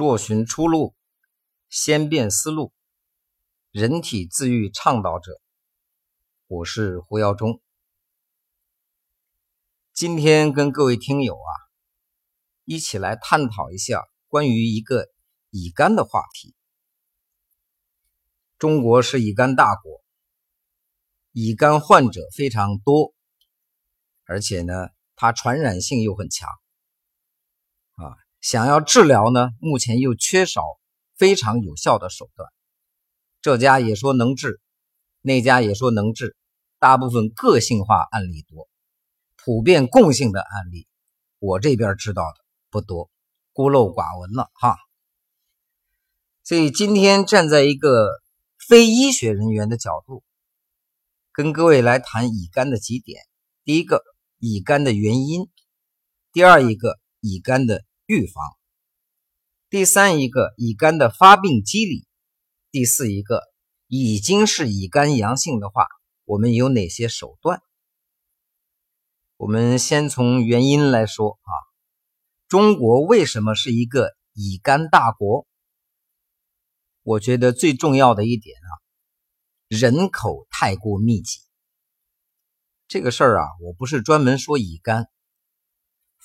若寻出路，先变思路。人体自愈倡导者，我是胡耀中。今天跟各位听友啊，一起来探讨一下关于一个乙肝的话题。中国是乙肝大国，乙肝患者非常多，而且呢，它传染性又很强。想要治疗呢，目前又缺少非常有效的手段。这家也说能治，那家也说能治，大部分个性化案例多，普遍共性的案例，我这边知道的不多，孤陋寡闻了哈。所以今天站在一个非医学人员的角度，跟各位来谈乙肝的几点：第一个，乙肝的原因；第二一个，乙肝的。预防，第三一个乙肝的发病机理，第四一个已经是乙肝阳性的话，我们有哪些手段？我们先从原因来说啊，中国为什么是一个乙肝大国？我觉得最重要的一点啊，人口太过密集。这个事儿啊，我不是专门说乙肝。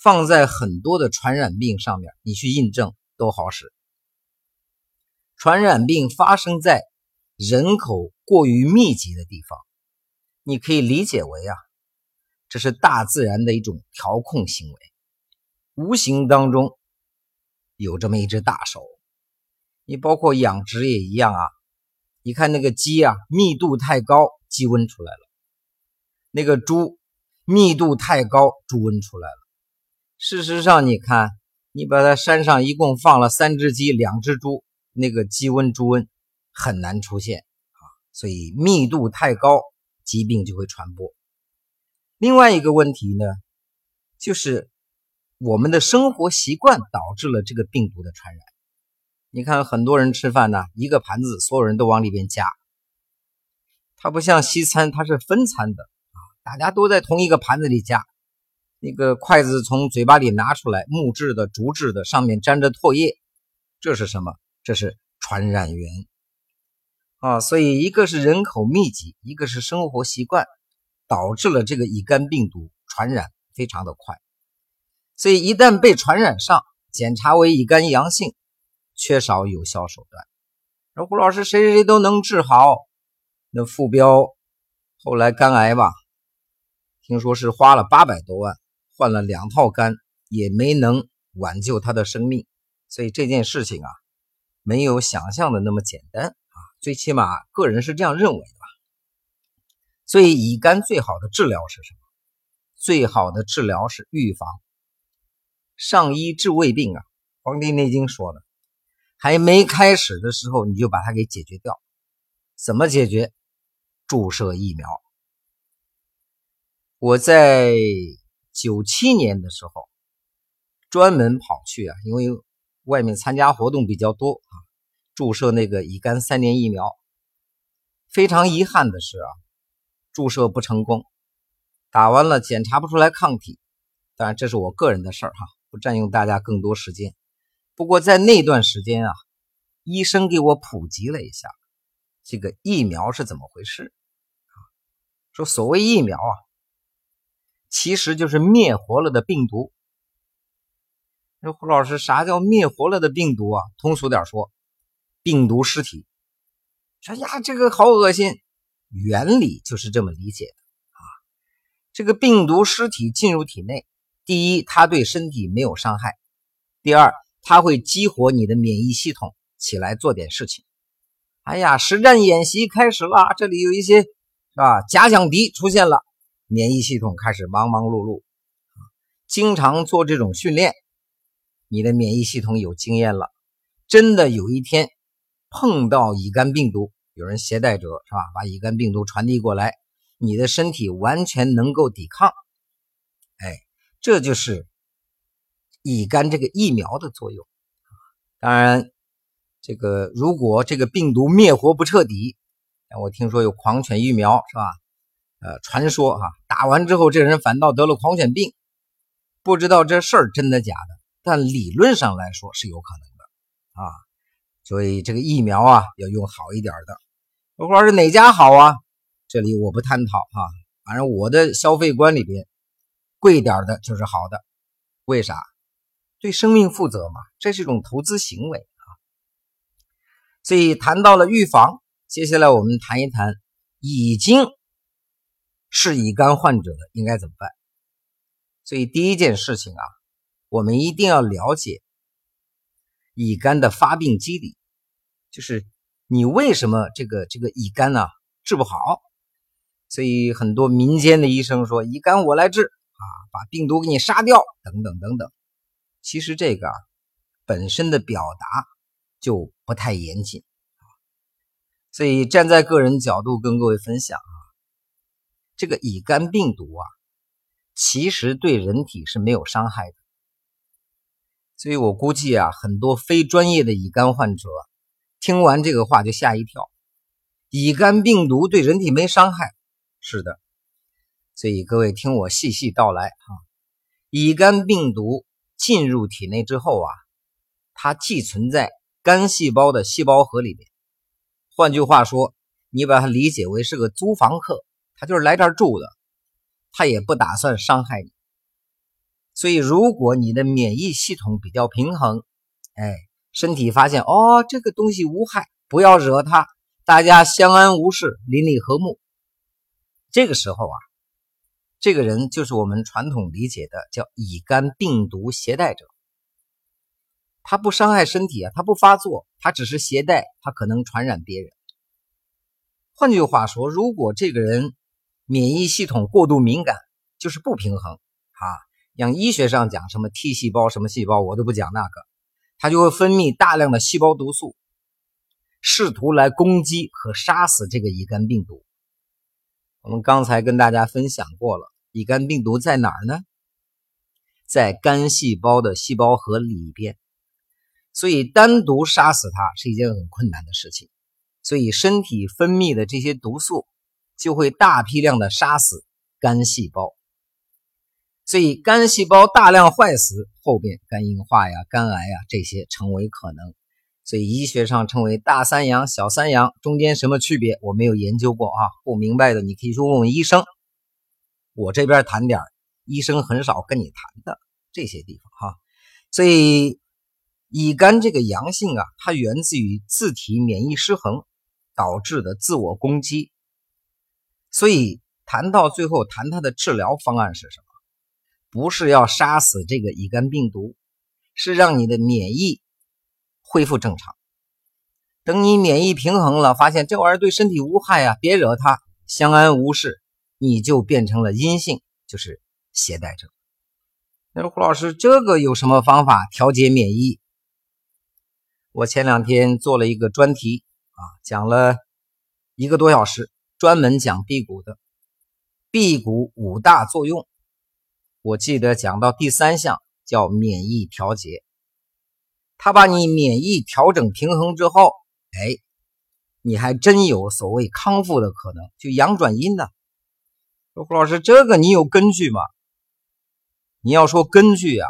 放在很多的传染病上面，你去印证都好使。传染病发生在人口过于密集的地方，你可以理解为啊，这是大自然的一种调控行为，无形当中有这么一只大手。你包括养殖也一样啊，你看那个鸡啊，密度太高，鸡瘟出来了；那个猪密度太高，猪瘟出来了。事实上，你看，你把它山上一共放了三只鸡、两只猪，那个鸡瘟、猪瘟很难出现啊。所以密度太高，疾病就会传播。另外一个问题呢，就是我们的生活习惯导致了这个病毒的传染。你看，很多人吃饭呢，一个盘子所有人都往里边夹，它不像西餐，它是分餐的啊，大家都在同一个盘子里夹。那个筷子从嘴巴里拿出来，木质的、竹制的，上面沾着唾液，这是什么？这是传染源啊！所以一个是人口密集，一个是生活习惯，导致了这个乙肝病毒传染非常的快。所以一旦被传染上，检查为乙肝阳性，缺少有效手段。说胡老师，谁谁谁都能治好？那傅彪后来肝癌吧，听说是花了八百多万。换了两套肝也没能挽救他的生命，所以这件事情啊，没有想象的那么简单啊。最起码个人是这样认为的吧。所以乙肝最好的治疗是什么？最好的治疗是预防。上医治未病啊，《黄帝内经》说的，还没开始的时候你就把它给解决掉。怎么解决？注射疫苗。我在。九七年的时候，专门跑去啊，因为外面参加活动比较多啊，注射那个乙肝三年疫苗。非常遗憾的是啊，注射不成功，打完了检查不出来抗体。当然这是我个人的事儿哈，不占用大家更多时间。不过在那段时间啊，医生给我普及了一下这个疫苗是怎么回事啊，说所谓疫苗啊。其实就是灭活了的病毒。那胡老师，啥叫灭活了的病毒啊？通俗点说，病毒尸体。说呀，这个好恶心。原理就是这么理解的啊。这个病毒尸体进入体内，第一，它对身体没有伤害；第二，它会激活你的免疫系统起来做点事情。哎呀，实战演习开始了，这里有一些是吧？假想敌出现了。免疫系统开始忙忙碌碌，经常做这种训练，你的免疫系统有经验了。真的有一天碰到乙肝病毒，有人携带者是吧？把乙肝病毒传递过来，你的身体完全能够抵抗。哎，这就是乙肝这个疫苗的作用。当然，这个如果这个病毒灭活不彻底，我听说有狂犬疫苗是吧？呃，传说哈，打完之后这人反倒得了狂犬病，不知道这事儿真的假的，但理论上来说是有可能的啊，所以这个疫苗啊要用好一点的。我说是哪家好啊？这里我不探讨啊，反正我的消费观里边，贵点的就是好的。为啥？对生命负责嘛，这是一种投资行为啊。所以谈到了预防，接下来我们谈一谈已经是乙肝患者的应该怎么办。所以第一件事情啊，我们一定要了解乙肝的发病机理，就是你为什么这个这个乙肝呢治不好？所以很多民间的医生说乙肝我来治啊，把病毒给你杀掉，等等等等。其实这个本身的表达就不太严谨，所以站在个人角度跟各位分享啊，这个乙肝病毒啊，其实对人体是没有伤害的。所以我估计啊，很多非专业的乙肝患者听完这个话就吓一跳，乙肝病毒对人体没伤害，是的。所以各位听我细细道来哈，乙肝病毒。进入体内之后啊，它寄存在肝细胞的细胞核里面。换句话说，你把它理解为是个租房客，他就是来这儿住的，他也不打算伤害你。所以，如果你的免疫系统比较平衡，哎，身体发现哦这个东西无害，不要惹它，大家相安无事，邻里和睦。这个时候啊。这个人就是我们传统理解的叫乙肝病毒携带者，他不伤害身体啊，他不发作，他只是携带，他可能传染别人。换句话说，如果这个人免疫系统过度敏感，就是不平衡啊，像医学上讲什么 T 细胞什么细胞，我都不讲那个，它就会分泌大量的细胞毒素，试图来攻击和杀死这个乙肝病毒。我们刚才跟大家分享过了。乙肝病毒在哪儿呢？在肝细胞的细胞核里边，所以单独杀死它是一件很困难的事情。所以身体分泌的这些毒素就会大批量的杀死肝细胞，所以肝细胞大量坏死，后边肝硬化呀、肝癌呀这些成为可能。所以医学上称为大三阳、小三阳，中间什么区别我没有研究过啊，不明白的你可以去问问医生。我这边谈点医生很少跟你谈的这些地方哈，所以乙肝这个阳性啊，它源自于自体免疫失衡导致的自我攻击。所以谈到最后，谈它的治疗方案是什么？不是要杀死这个乙肝病毒，是让你的免疫恢复正常。等你免疫平衡了，发现这玩意儿对身体无害啊，别惹它，相安无事。你就变成了阴性，就是携带者。那说胡老师，这个有什么方法调节免疫？我前两天做了一个专题啊，讲了一个多小时，专门讲辟谷的辟谷五大作用。我记得讲到第三项叫免疫调节，他把你免疫调整平衡之后，哎，你还真有所谓康复的可能，就阳转阴的。说胡老师，这个你有根据吗？你要说根据啊，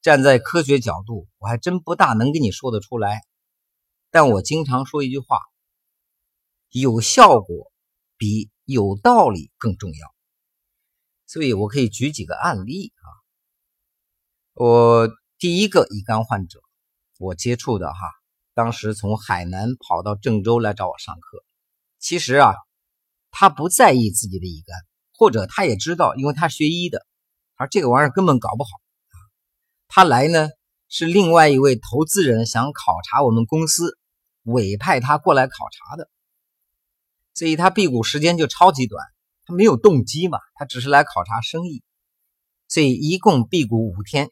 站在科学角度，我还真不大能跟你说得出来。但我经常说一句话：有效果比有道理更重要。所以我可以举几个案例啊。我第一个乙肝患者，我接触的哈，当时从海南跑到郑州来找我上课。其实啊。他不在意自己的乙肝，或者他也知道，因为他学医的，而这个玩意儿根本搞不好。他来呢是另外一位投资人想考察我们公司，委派他过来考察的，所以他辟谷时间就超级短，他没有动机嘛，他只是来考察生意，所以一共辟谷五天。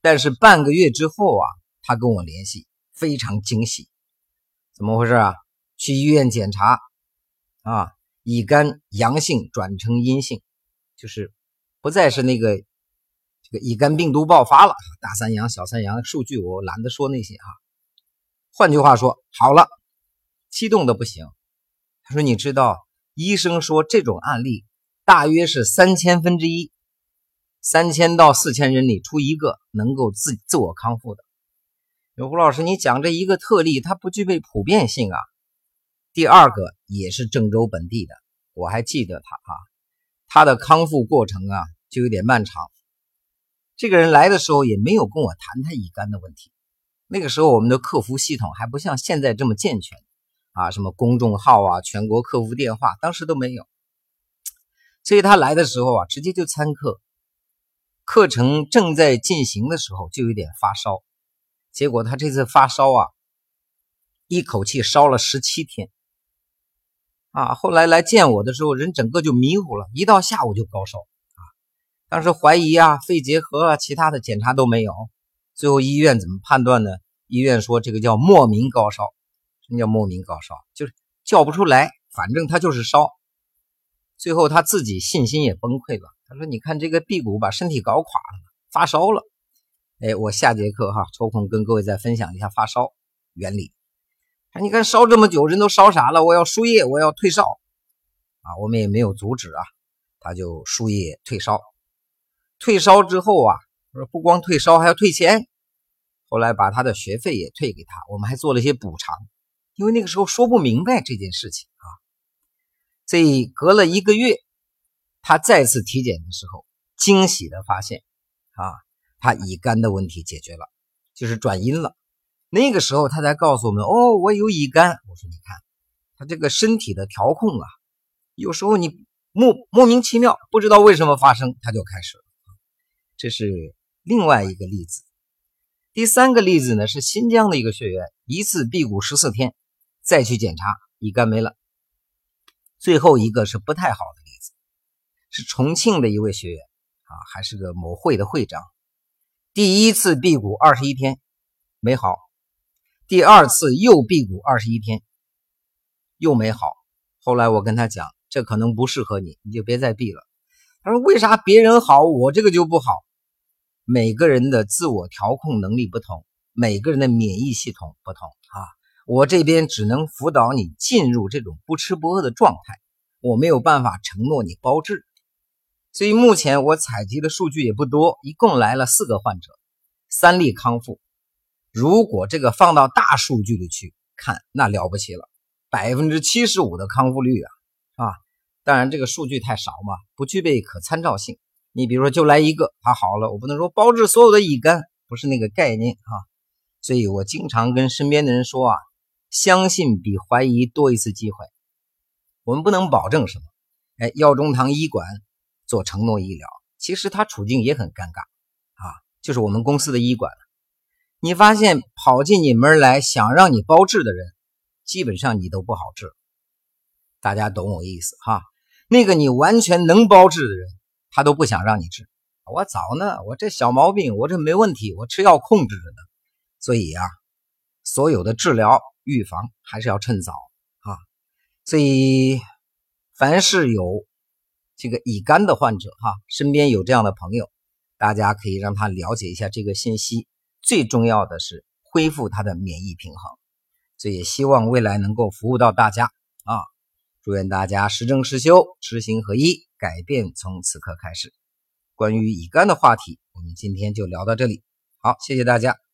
但是半个月之后啊，他跟我联系，非常惊喜，怎么回事啊？去医院检查。啊，乙肝阳性转成阴性，就是不再是那个这个乙肝病毒爆发了。大三阳、小三阳数据我懒得说那些哈。换句话说，好了，激动的不行。他说：“你知道，医生说这种案例大约是三千分之一，三千到四千人里出一个能够自自我康复的。有胡老师，你讲这一个特例，它不具备普遍性啊。第二个也是郑州本地的，我还记得他啊，他的康复过程啊就有点漫长。这个人来的时候也没有跟我谈他乙肝的问题，那个时候我们的客服系统还不像现在这么健全啊，什么公众号啊、全国客服电话，当时都没有。所以他来的时候啊，直接就参课，课程正在进行的时候就有点发烧，结果他这次发烧啊，一口气烧了十七天。啊，后来来见我的时候，人整个就迷糊了，一到下午就高烧啊。当时怀疑啊，肺结核啊，其他的检查都没有。最后医院怎么判断呢？医院说这个叫莫名高烧。什么叫莫名高烧？就是叫不出来，反正他就是烧。最后他自己信心也崩溃了。他说：“你看这个辟谷把身体搞垮了，发烧了。”哎，我下节课哈，抽空跟各位再分享一下发烧原理。你看烧这么久，人都烧傻了。我要输液，我要退烧啊！我们也没有阻止啊，他就输液退烧。退烧之后啊，说不光退烧，还要退钱。后来把他的学费也退给他，我们还做了一些补偿。因为那个时候说不明白这件事情啊，所以隔了一个月，他再次体检的时候，惊喜的发现啊，他乙肝的问题解决了，就是转阴了。那个时候他才告诉我们：“哦，我有乙肝。”我说：“你看，他这个身体的调控啊，有时候你莫莫名其妙，不知道为什么发生，他就开始了。”这是另外一个例子。第三个例子呢，是新疆的一个学员，一次辟谷十四天，再去检查，乙肝没了。最后一个是不太好的例子，是重庆的一位学员啊，还是个某会的会长，第一次辟谷二十一天没好。第二次又辟谷二十一天，又没好。后来我跟他讲，这可能不适合你，你就别再辟了。他说：“为啥别人好，我这个就不好？”每个人的自我调控能力不同，每个人的免疫系统不同。我这边只能辅导你进入这种不吃不饿的状态，我没有办法承诺你包治。所以目前我采集的数据也不多，一共来了四个患者，三例康复。如果这个放到大数据里去看，那了不起了，百分之七十五的康复率啊，啊！当然这个数据太少嘛，不具备可参照性。你比如说就来一个，他好了，我不能说包治所有的乙肝，不是那个概念啊。所以我经常跟身边的人说啊，相信比怀疑多一次机会。我们不能保证什么，哎，药中堂医馆做承诺医疗，其实他处境也很尴尬啊，就是我们公司的医馆。你发现跑进你门来想让你包治的人，基本上你都不好治。大家懂我意思哈？那个你完全能包治的人，他都不想让你治。我早呢，我这小毛病，我这没问题，我吃药控制着呢。所以啊，所有的治疗预防还是要趁早啊。所以，凡是有这个乙肝的患者哈，身边有这样的朋友，大家可以让他了解一下这个信息。最重要的是恢复他的免疫平衡，所以也希望未来能够服务到大家啊！祝愿大家实证实修，知行合一，改变从此刻开始。关于乙肝的话题，我们今天就聊到这里。好，谢谢大家。